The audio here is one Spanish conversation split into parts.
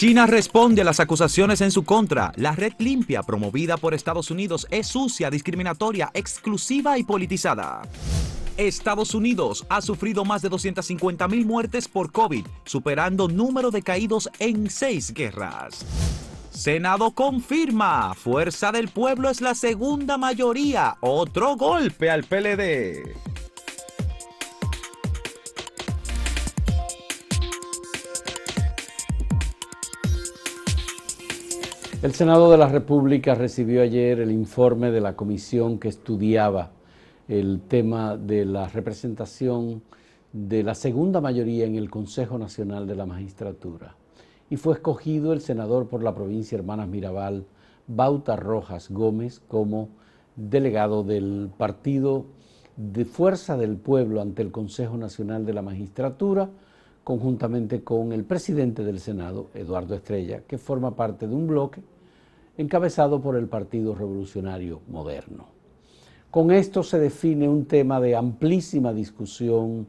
China responde a las acusaciones en su contra. La red limpia promovida por Estados Unidos es sucia, discriminatoria, exclusiva y politizada. Estados Unidos ha sufrido más de 250 mil muertes por COVID, superando número de caídos en seis guerras. Senado confirma, Fuerza del Pueblo es la segunda mayoría, otro golpe al PLD. El Senado de la República recibió ayer el informe de la comisión que estudiaba el tema de la representación de la segunda mayoría en el Consejo Nacional de la Magistratura. Y fue escogido el senador por la provincia Hermanas Mirabal, Bauta Rojas Gómez, como delegado del Partido de Fuerza del Pueblo ante el Consejo Nacional de la Magistratura, conjuntamente con el presidente del Senado, Eduardo Estrella, que forma parte de un bloque encabezado por el Partido Revolucionario Moderno. Con esto se define un tema de amplísima discusión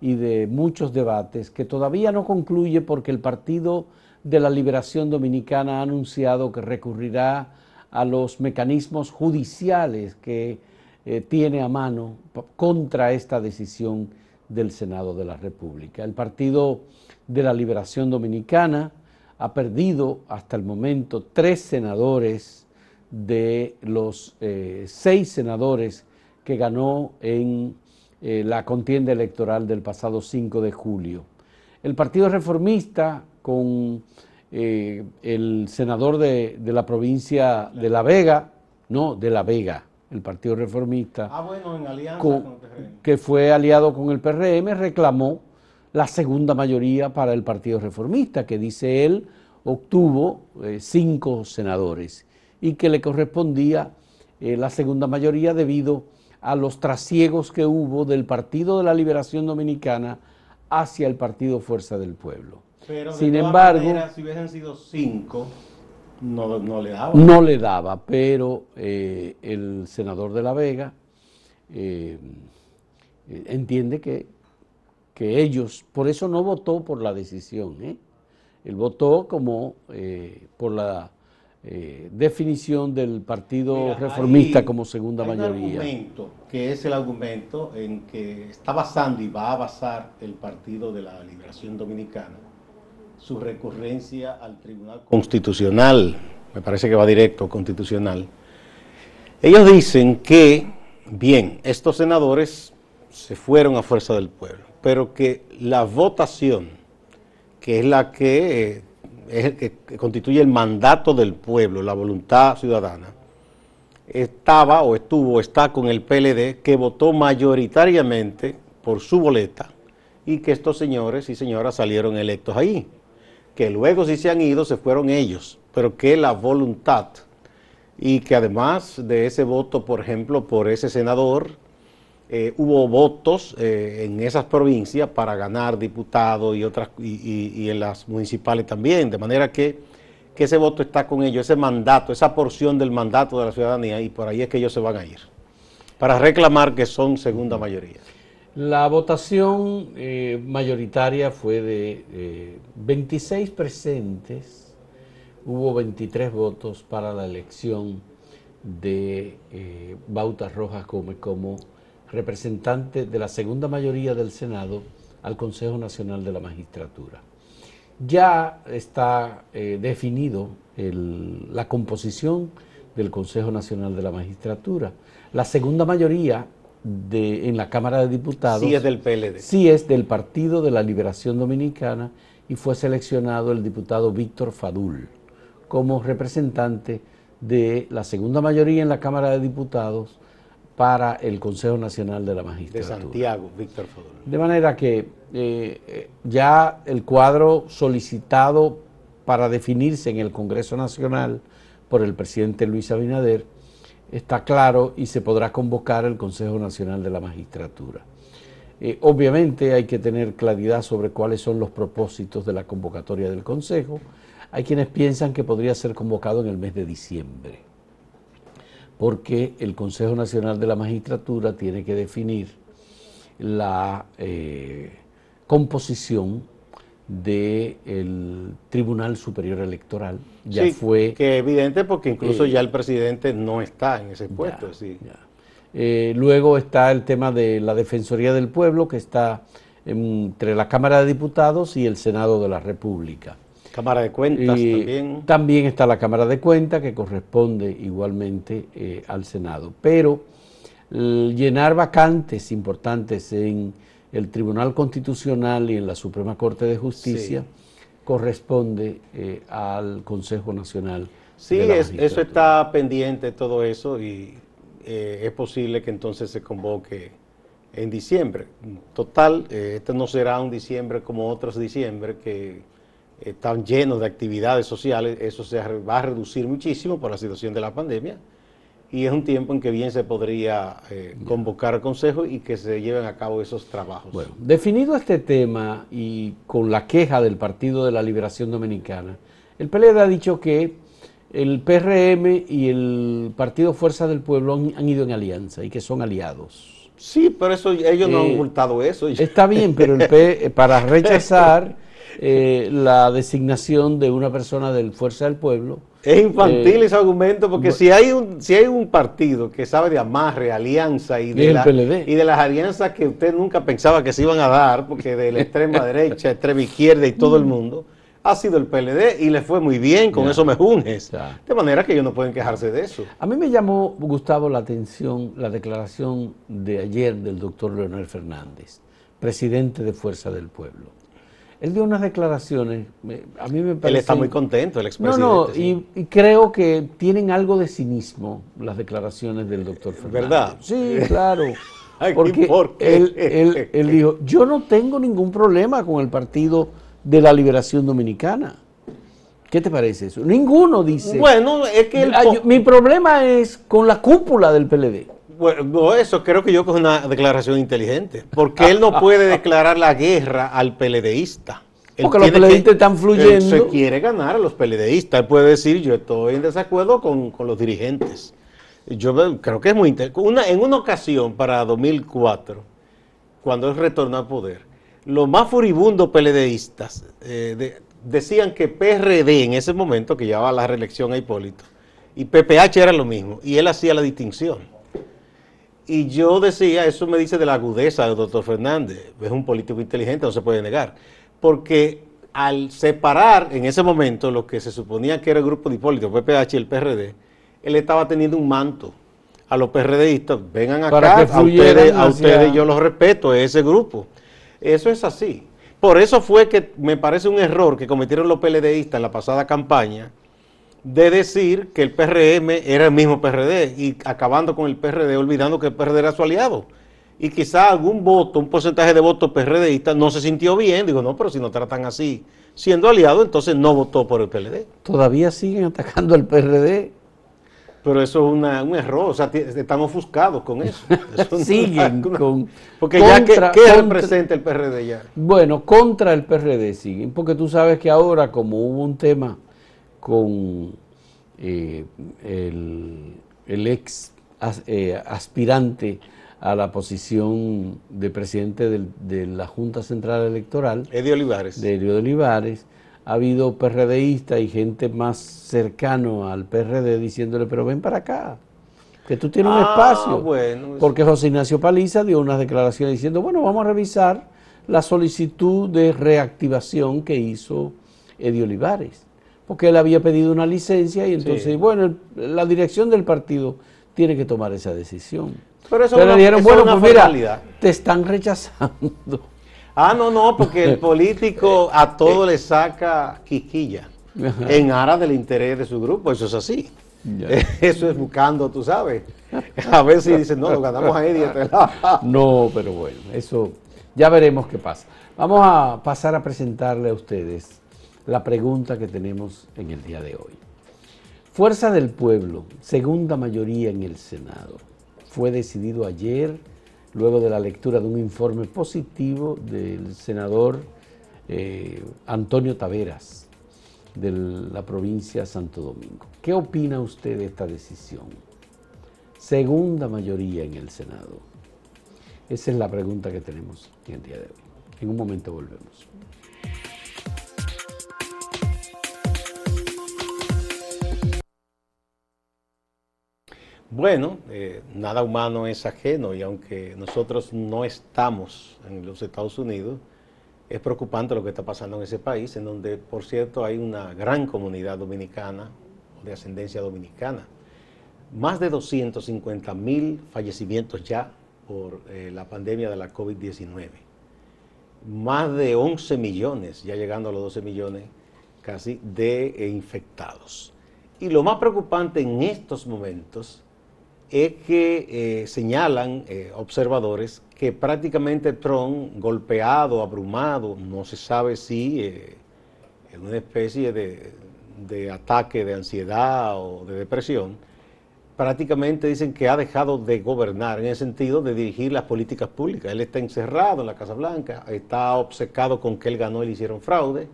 y de muchos debates que todavía no concluye porque el Partido de la Liberación Dominicana ha anunciado que recurrirá a los mecanismos judiciales que eh, tiene a mano contra esta decisión del Senado de la República. El Partido de la Liberación Dominicana ha perdido hasta el momento tres senadores de los eh, seis senadores que ganó en eh, la contienda electoral del pasado 5 de julio. El Partido Reformista, con eh, el senador de, de, la provincia de La Vega, no, de La Vega, el Partido Reformista, ah, bueno, en alianza con, con el PRM. que fue aliado con el PRM, reclamó la segunda mayoría para el Partido Reformista, que dice él obtuvo eh, cinco senadores y que le correspondía eh, la segunda mayoría debido a los trasiegos que hubo del Partido de la Liberación Dominicana hacia el Partido Fuerza del Pueblo. Pero de Sin todas embargo, maneras, si hubiesen sido cinco, no, no le daba. no le daba, pero eh, el senador de La Vega eh, entiende que, que ellos, por eso no votó por la decisión, ¿eh? él votó como eh, por la eh, definición del Partido Mira, Reformista hay- como segunda hay mayoría. Un argumento que es el argumento en que está basando y va a basar el Partido de la Liberación Dominicana su recurrencia al Tribunal Constitucional, me parece que va directo constitucional. Ellos dicen que, bien, estos senadores se fueron a fuerza del pueblo, pero que la votación, que es la que, eh, es el que constituye el mandato del pueblo, la voluntad ciudadana, estaba o estuvo está con el PLD que votó mayoritariamente por su boleta y que estos señores y señoras salieron electos ahí. Que luego si se han ido se fueron ellos, pero que la voluntad. Y que además de ese voto, por ejemplo, por ese senador, eh, hubo votos eh, en esas provincias para ganar diputados y otras y, y- en las municipales también, de manera que, que ese voto está con ellos, ese mandato, esa porción del mandato de la ciudadanía y por ahí es que ellos se van a ir. Para reclamar que son segunda mayoría. La votación eh, mayoritaria fue de eh, 26 presentes, hubo 23 votos para la elección de eh, Bautas Rojas Gómez como representante de la segunda mayoría del Senado al Consejo Nacional de la Magistratura. Ya está eh, definido la composición del Consejo Nacional de la Magistratura. La segunda mayoría de, en la Cámara de Diputados Sí es del PLD. sí es del Partido de la Liberación Dominicana y fue seleccionado el diputado Víctor Fadul como representante de la segunda mayoría en la Cámara de Diputados para el Consejo Nacional de la de Magistratura. Santiago, Víctor Fodol. De manera que eh, eh, ya el cuadro solicitado para definirse en el Congreso Nacional por el presidente Luis Abinader está claro y se podrá convocar el Consejo Nacional de la Magistratura. Eh, obviamente hay que tener claridad sobre cuáles son los propósitos de la convocatoria del Consejo. Hay quienes piensan que podría ser convocado en el mes de diciembre porque el Consejo Nacional de la Magistratura tiene que definir la eh, composición del Tribunal Superior Electoral. Ya fue. Que evidente porque incluso eh, ya el presidente no está en ese puesto. Eh, luego está el tema de la Defensoría del Pueblo, que está entre la Cámara de Diputados y el Senado de la República. Cámara de Cuentas también. También está la Cámara de Cuentas, que corresponde igualmente eh, al Senado. Pero llenar vacantes importantes en el Tribunal Constitucional y en la Suprema Corte de Justicia corresponde eh, al Consejo Nacional. Sí, eso está pendiente, todo eso, y eh, es posible que entonces se convoque en diciembre. Total, eh, este no será un diciembre como otros diciembre que están llenos de actividades sociales, eso se va a reducir muchísimo por la situación de la pandemia y es un tiempo en que bien se podría eh, convocar Consejo y que se lleven a cabo esos trabajos. Bueno, definido este tema y con la queja del Partido de la Liberación Dominicana, el PLD ha dicho que el PRM y el Partido Fuerza del Pueblo han, ido en alianza y que son aliados. Sí, pero eso ellos no han eh, ocultado eso. Está bien, pero el P, para rechazar eh, la designación de una persona del Fuerza del Pueblo, es infantil eh, ese argumento porque si hay un si hay un partido que sabe de amarre, alianza y de, y de las alianzas que usted nunca pensaba que se iban a dar, porque de la extrema derecha, extrema izquierda y todo el mm. mundo, ha sido el PLD y le fue muy bien, con eso me unes. De manera que ellos no pueden quejarse de eso. A mí me llamó, Gustavo, la atención la declaración de ayer del doctor Leonel Fernández, presidente de Fuerza del Pueblo. Él dio unas declaraciones, a mí me parece... Él está muy contento, el expresidente. No, no, y, creo que tienen algo de cinismo las declaraciones del doctor Fernández. ¿Verdad? Sí, claro. porque Él, él, dijo, yo no tengo ningún problema con el Partido de la Liberación Dominicana. ¿Qué te parece eso? Ninguno dice. Bueno, es que... mi problema es con la cúpula del PLD. Bueno, eso creo que yo que es una declaración inteligente, porque él no puede declarar la guerra al peledeísta. porque los peledeístas están fluyendo. Él se quiere ganar a los peledeístas. Él puede decir, yo estoy en desacuerdo con, los dirigentes. Yo creo que es muy interesante. en una ocasión, para 2004, cuando él retornó al poder, los más furibundos peledeístas eh, decían que PRD en ese momento, que llevaba la reelección a Hipólito, y PPH era lo mismo, y él hacía la distinción. Y yo decía, eso me dice de la agudeza del doctor Fernández, es un político inteligente, no se puede negar, porque al separar en ese momento lo que se suponía que era el grupo de Hipólito, PPH y el PRD, él estaba teniendo un manto a los PRDistas, vengan acá, a ustedes, a ustedes yo los respeto, ese grupo. Eso es así. Por eso fue que me parece un error que cometieron los PLDistas en la pasada campaña, de decir que el PRM era el mismo PRD y acabando con el PRD, olvidando que el PRD era su aliado. Y quizá algún voto, un porcentaje de votos PRDistas no se sintió bien. Digo, no, pero si no tratan así, siendo aliado, entonces no votó por el PLD. Todavía siguen atacando al PRD. Pero eso es un error, o sea, están ofuscados con eso. siguen con... Porque ya, ¿qué, representa el PRD ya? Bueno, contra el PRD siguen, porque tú sabes que ahora, como hubo un tema con eh, el, ex eh, aspirante a la posición de presidente de la Junta Central Electoral. Eddie Olivares. De Eddie Olivares. Ha habido PRDistas y gente más cercano al PRD diciéndole, pero ven para acá, que tú tienes un ah, espacio. Bueno, Porque José Ignacio Paliza dio unas declaraciones diciendo, bueno, vamos a revisar la solicitud de reactivación que hizo Eddie Olivares porque él había pedido una licencia y entonces, bueno, la dirección del partido tiene que tomar esa decisión. Pero eso le dijeron, bueno, pues mira, te están rechazando. Ah, no, no, porque el político a todo le saca quisquilla en aras del interés de su grupo, eso es así. Eso es buscando, tú sabes. A ver si dicen, no, lo ganamos a Eddie. no, pero bueno, eso ya veremos qué pasa. Vamos a pasar a presentarle a ustedes la pregunta que tenemos en el día de hoy. Fuerza del Pueblo, segunda mayoría en el Senado. Fue decidido ayer, luego de la lectura de un informe positivo del senador eh, Antonio Taveras, de la provincia de Santo Domingo. ¿Qué opina usted de esta decisión? Segunda mayoría en el Senado. Esa es la pregunta que tenemos en el día de hoy. En un momento volvemos. Bueno, eh, nada humano es ajeno y aunque nosotros no estamos en los Estados Unidos, es preocupante lo que está pasando en ese país, en donde, por cierto, hay una gran comunidad dominicana de ascendencia dominicana. Más de 250 mil fallecimientos ya por eh, la pandemia de la COVID-19. Más de 11 millones, ya llegando a los 12 millones casi, de eh, infectados. Y lo más preocupante en estos momentos es que eh, señalan observadores que prácticamente Trump, golpeado, abrumado, no se sabe si en una especie de, de ataque de ansiedad o de depresión, prácticamente dicen que ha dejado de gobernar en el sentido de dirigir las políticas públicas. Él está encerrado en la Casa Blanca, está obcecado con que él ganó y le hicieron fraude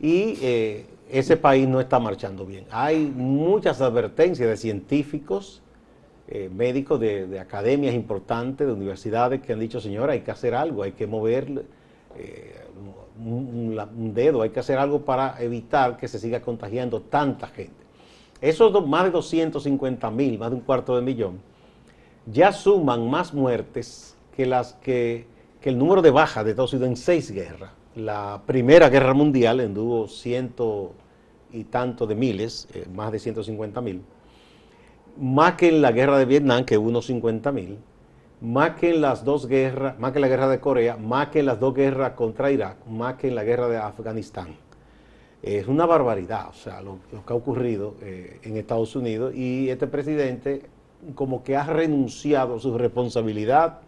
y eh, ese país no está marchando bien. Hay muchas advertencias de científicos, eh, médicos de, academias importantes, de universidades que han dicho, señora, hay que hacer algo, hay que mover eh, un dedo, hay que hacer algo para evitar que se siga contagiando tanta gente. Esos más de 250 mil, más de un cuarto de millón, ya suman más muertes que las que, el número de bajas de Estados Unidos en seis guerras. La primera guerra mundial anduvo ciento y tanto de miles, eh, más de 150 mil, más que en la guerra de Vietnam, que unos 50 mil, más que en las dos guerras, más que en la guerra de Corea, más que en las dos guerras contra Irak, más que en la guerra de Afganistán. Es una barbaridad, o sea, lo, que ha ocurrido eh, en Estados Unidos y este presidente como que ha renunciado a su responsabilidad,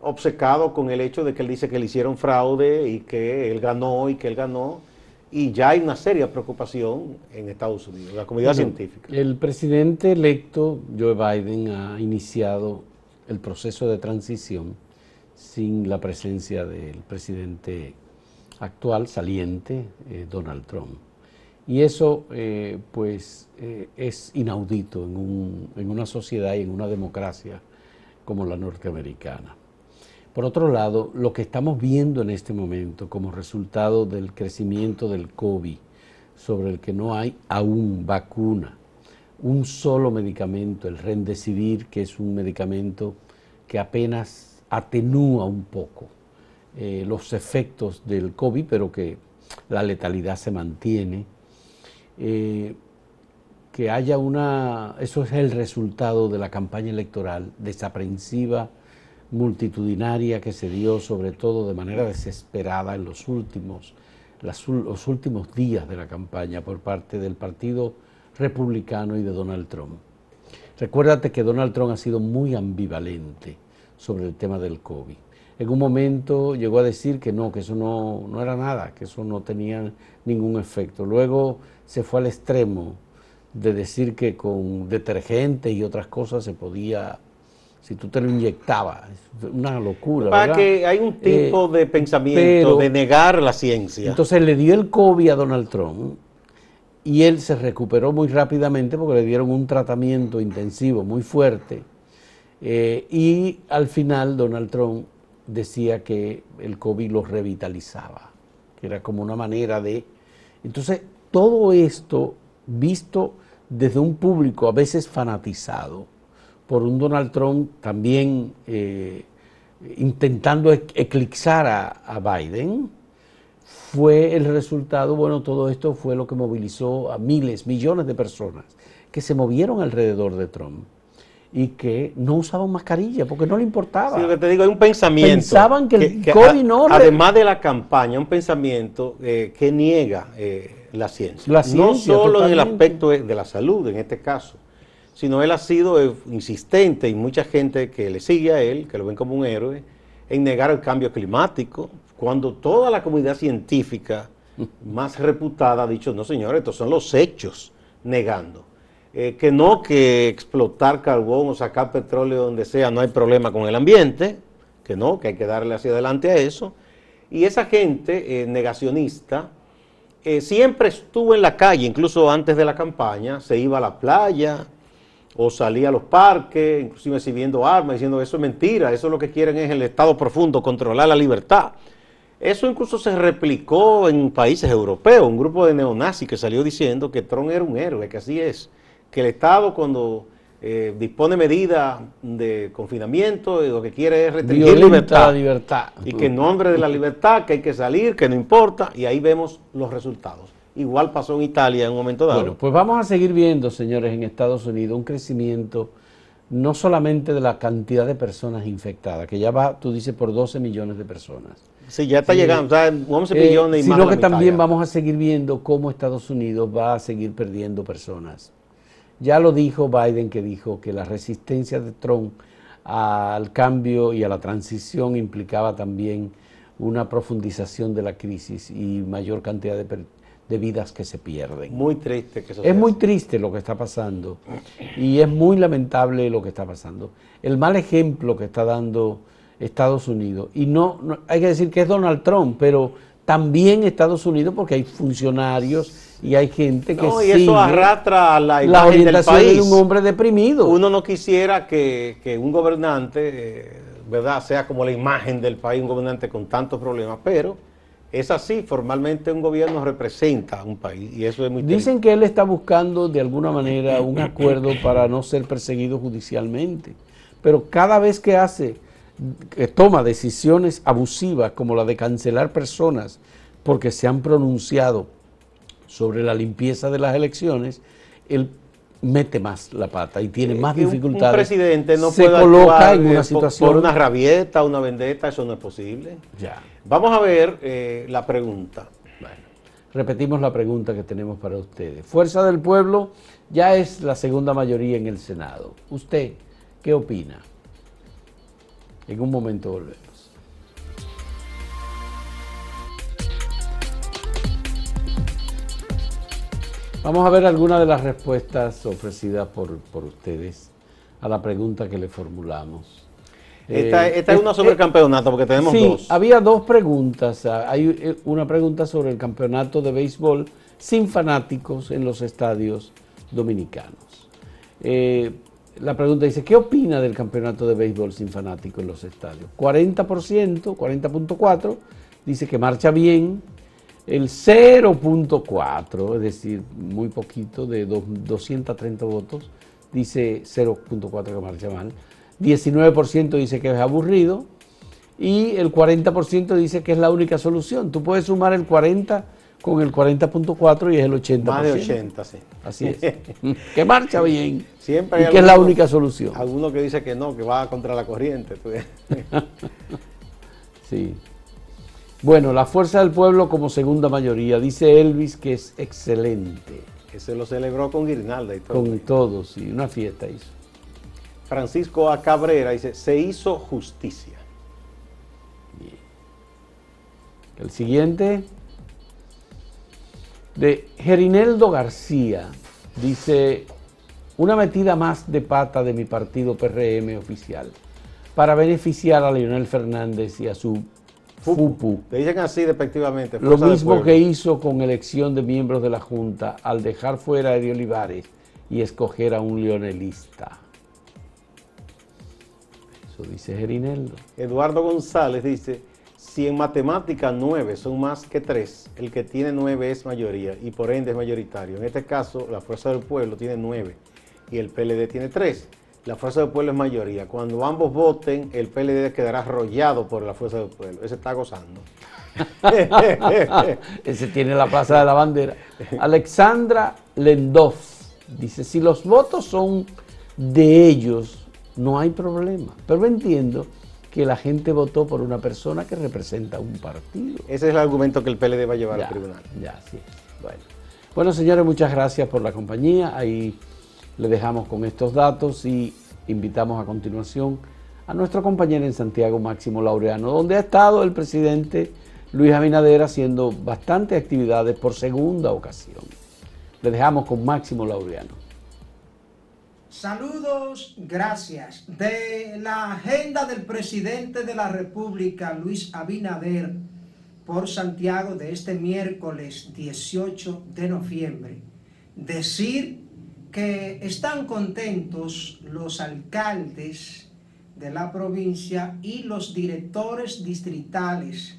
obcecado con el hecho de que él dice que le hicieron fraude y que él ganó y que él ganó. Y ya hay una seria preocupación en Estados Unidos, la comunidad científica. El presidente electo, Joe Biden, ha iniciado el proceso de transición sin la presencia del presidente actual, saliente, eh, Donald Trump. Y eso, eh, pues, eh, es inaudito en, en una sociedad y en una democracia como la norteamericana. Por otro lado, lo que estamos viendo en este momento como resultado del crecimiento del COVID, sobre el que no hay aún vacuna, un solo medicamento, el Remdesivir, que es un medicamento que apenas atenúa un poco eh, los efectos del COVID, pero que la letalidad se mantiene. Eh, que haya una, eso es el resultado de la campaña electoral desaprensiva, multitudinaria que se dio sobre todo de manera desesperada en los últimos, los últimos días de la campaña por parte del Partido Republicano y de Donald Trump. Recuérdate que Donald Trump ha sido muy ambivalente sobre el tema del COVID en un momento llegó a decir que no, que eso no, no era nada, que eso no tenía ningún efecto. Luego se fue al extremo de decir que con detergente y otras cosas se podía, si tú te lo inyectabas, una locura. Para que hay un tipo eh, de pensamiento de negar la ciencia. Entonces le dio el COVID a Donald Trump y él se recuperó muy rápidamente porque le dieron un tratamiento intensivo muy fuerte. Eh, y al final Donald Trump decía que el COVID los revitalizaba, que era como una manera de... Entonces, todo esto visto desde un público a veces fanatizado por un Donald Trump también eh, intentando eclipsar a, a Biden, fue el resultado, bueno, todo esto fue lo que movilizó a miles, millones de personas que se movieron alrededor de Trump y que no usaban mascarilla porque no le importaba. Sí, lo que te digo, hay un pensamiento. Pensaban que, el COVID no. Además de la campaña, un pensamiento eh, que niega eh, la, ciencia. la, ciencia. No solo en el aspecto de la salud, en este caso, sino él ha sido eh, insistente y mucha gente que le sigue a él, que lo ven como un héroe, en negar el cambio climático, cuando toda la comunidad científica más reputada ha dicho, no señores, estos son los hechos negando. Eh, que no que explotar carbón o sacar petróleo donde sea no hay problema con el ambiente, que no, que hay que darle hacia adelante a eso. Y esa gente eh, negacionista eh, siempre estuvo en la calle, incluso antes de la campaña, se iba a la playa o salía a los parques, inclusive exhibiendo armas, diciendo eso es mentira, eso lo que quieren es el Estado profundo, controlar la libertad. Eso incluso se replicó en países europeos, un grupo de neonazis que salió diciendo que Trump era un héroe, que así es que el Estado cuando eh, dispone medidas de confinamiento y lo que quiere es restringir libertad, libertad. Y que en nombre de la libertad, que hay que salir, que no importa, y ahí vemos los resultados. Igual pasó en Italia en un momento dado. Bueno, pues vamos a seguir viendo, señores, en Estados Unidos un crecimiento no solamente de la cantidad de personas infectadas, que ya va, tú dices, por 12 millones de personas. Sí, ya está llegando, o sea, 11 eh, millones y más. Sino que también vamos a seguir viendo cómo Estados Unidos va a seguir perdiendo personas. Ya lo dijo Biden, que dijo que la resistencia de Trump al cambio y a la transición implicaba también una profundización de la crisis y mayor cantidad de, de vidas que se pierden. Muy triste que eso Es muy triste lo que está pasando y es muy lamentable lo que está pasando. El mal ejemplo que está dando Estados Unidos, y no, hay que decir que es Donald Trump, pero también Estados Unidos porque hay funcionarios y hay gente que no, y eso arrastra a la, la orientación del país. de un hombre deprimido. Uno no quisiera que, un gobernante, eh, ¿verdad?, sea como la imagen del país, un gobernante con tantos problemas, pero es así, formalmente un gobierno representa a un país y eso es muy Dicen que él está buscando de alguna manera un acuerdo para no ser perseguido judicialmente, pero cada vez que hace, que toma decisiones abusivas como la de cancelar personas porque se han pronunciado sobre la limpieza de las elecciones, él mete más la pata y tiene más dificultades. Un presidente no se puede coloca en una situación por una rabieta, una vendetta, eso no es posible. Ya. Vamos a ver eh, la pregunta. Bueno, repetimos la pregunta que tenemos para ustedes. Fuerza del Pueblo ya es la segunda mayoría en el Senado. ¿Usted qué opina? En un momento volvemos. Vamos a ver algunas de las respuestas ofrecidas por, por ustedes a la pregunta que le formulamos. Esta, eh, es una sobre el eh, campeonato, porque tenemos sí, dos. Había dos preguntas. Ah, hay eh, una pregunta sobre el campeonato de béisbol sin fanáticos en los estadios dominicanos. la pregunta dice, ¿qué opina del campeonato de béisbol sin fanáticos en los estadios? 40%, 40.4, dice que marcha bien. El 0.4, es decir, muy poquito, de 230 votos, dice 0.4 que marcha mal. 19% dice que es aburrido y el 40% dice que es la única solución. Tú puedes sumar el 40 con el 40.4 y es el 80%. Más de 80, sí. Así es. que marcha bien. Siempre y que es la única solución. Alguno que dice que no, que va contra la corriente. Sí. Bueno, la fuerza del pueblo como segunda mayoría. Dice Elvis que es excelente. Que se lo celebró con guirnalda y todo. Con todo, sí. Una fiesta hizo. Francisco A. Cabrera dice, se hizo justicia. Bien. El siguiente, de Gerineldo García, dice, una metida más de pata de mi partido PRM oficial para beneficiar a Leonel Fernández y a su FUPU. Le dicen así despectivamente. Lo mismo que hizo con elección de miembros de la Junta al dejar fuera a Eddie Olivares y escoger a un leonelista dice Gerineldo. Eduardo González dice, si en matemática 9 son más que 3, el que tiene 9 es mayoría y por ende es mayoritario. En este caso, la Fuerza del Pueblo tiene 9 y el PLD tiene 3. La Fuerza del Pueblo es mayoría. Cuando ambos voten, el PLD quedará arrollado por la Fuerza del Pueblo. Ese está gozando. Ese tiene la plaza de la bandera. Alexandra Lendov dice, si los votos son de ellos, no hay problema. Pero entiendo que la gente votó por una persona que representa un partido. Ese es el argumento que el PLD va a llevar al tribunal. Ya, sí. Bueno. bueno, señores, muchas gracias por la compañía. Ahí le dejamos con estos datos y invitamos a continuación a nuestro compañero en Santiago, Máximo Laureano, donde ha estado el presidente Luis Abinader haciendo bastantes actividades por segunda ocasión. Le dejamos con Máximo Laureano. Saludos, gracias. De la agenda del presidente de la República, Luis Abinader, por Santiago de este miércoles 18 de noviembre. Decir están contentos los alcaldes de la provincia y los directores distritales,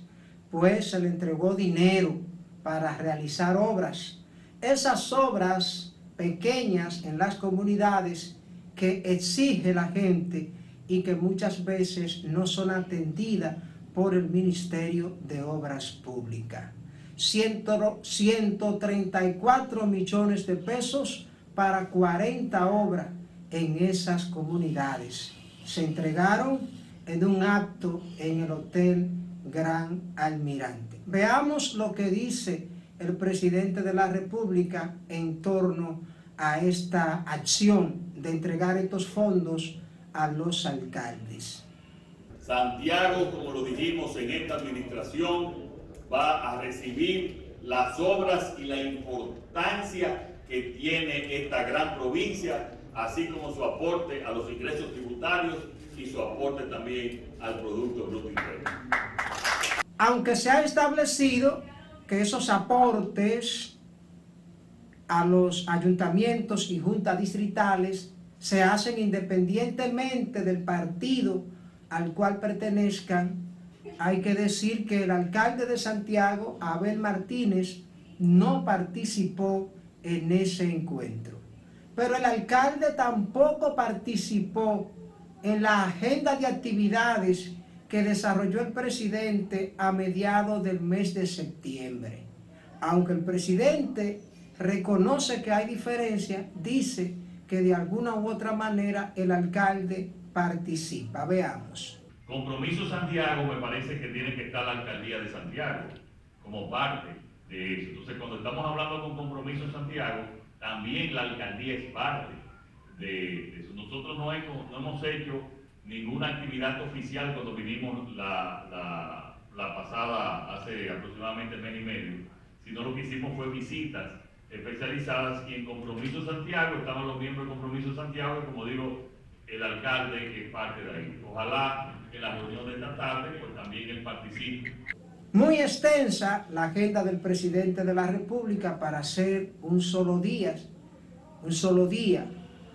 pues se le entregó dinero para realizar obras. Esas obras pequeñas en las comunidades que exige la gente y que muchas veces no son atendidas por el Ministerio de Obras Públicas. 134 millones de pesos para 40 obras en esas comunidades. Se entregaron en un acto en el Hotel Gran Almirante. Veamos lo que dice el presidente de la República en torno a esta acción de entregar estos fondos a los alcaldes. Santiago, como lo dijimos en esta administración, va a recibir las obras y la importancia que tiene esta gran provincia, así como su aporte a los ingresos tributarios y su aporte también al Producto Bruto Interno. Aunque se ha establecido que esos aportes a los ayuntamientos y juntas distritales se hacen independientemente del partido al cual pertenezcan, hay que decir que el alcalde de Santiago, Abel Martínez, no participó en ese encuentro. Pero el alcalde tampoco participó en la agenda de actividades que desarrolló el presidente a mediados del mes de septiembre. Aunque el presidente reconoce que hay diferencia, dice que de alguna u otra manera el alcalde participa. Veamos. Compromiso Santiago me parece que tiene que estar la alcaldía de Santiago como parte Entonces, cuando estamos hablando con Compromiso Santiago, también la alcaldía es parte de eso. Nosotros no hemos, hecho ninguna actividad oficial cuando vinimos la, la, pasada, hace aproximadamente mes y medio, sino lo que hicimos fue visitas especializadas y en Compromiso Santiago estaban los miembros de Compromiso Santiago y como digo, el alcalde que es parte de ahí. Ojalá en la reunión de esta tarde pues también él participe. Muy extensa la agenda del presidente de la República para hacer un solo día, un solo día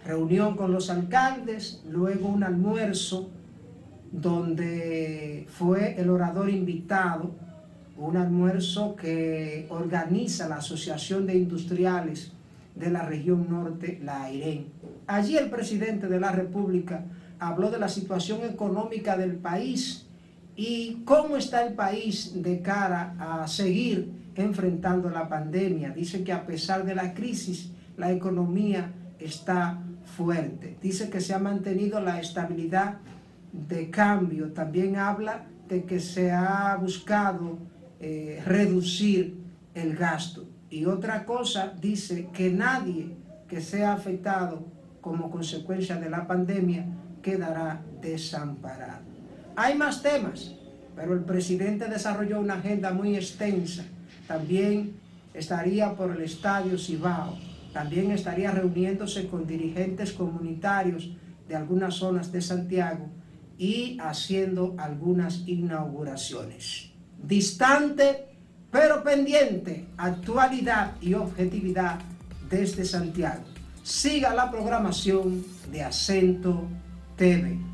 reunión con los alcaldes, luego un almuerzo donde fue el orador invitado, un almuerzo que organiza la Asociación de Industriales de la región norte, la AIREN. Allí el presidente de la República habló de la situación económica del país y cómo está el país de cara a seguir enfrentando la pandemia. Dice que a pesar de la crisis, la economía está fuerte. Dice que se ha mantenido la estabilidad de cambio. También habla de que se ha buscado eh, reducir el gasto. Y otra cosa, dice que nadie que sea afectado como consecuencia de la pandemia quedará desamparado. Hay más temas, pero el presidente desarrolló una agenda muy extensa. También estaría por el estadio Cibao también estaría reuniéndose con dirigentes comunitarios de algunas zonas de Santiago y haciendo algunas inauguraciones. Distante, pero pendiente, actualidad y objetividad desde Santiago. Siga la programación de Acento TV.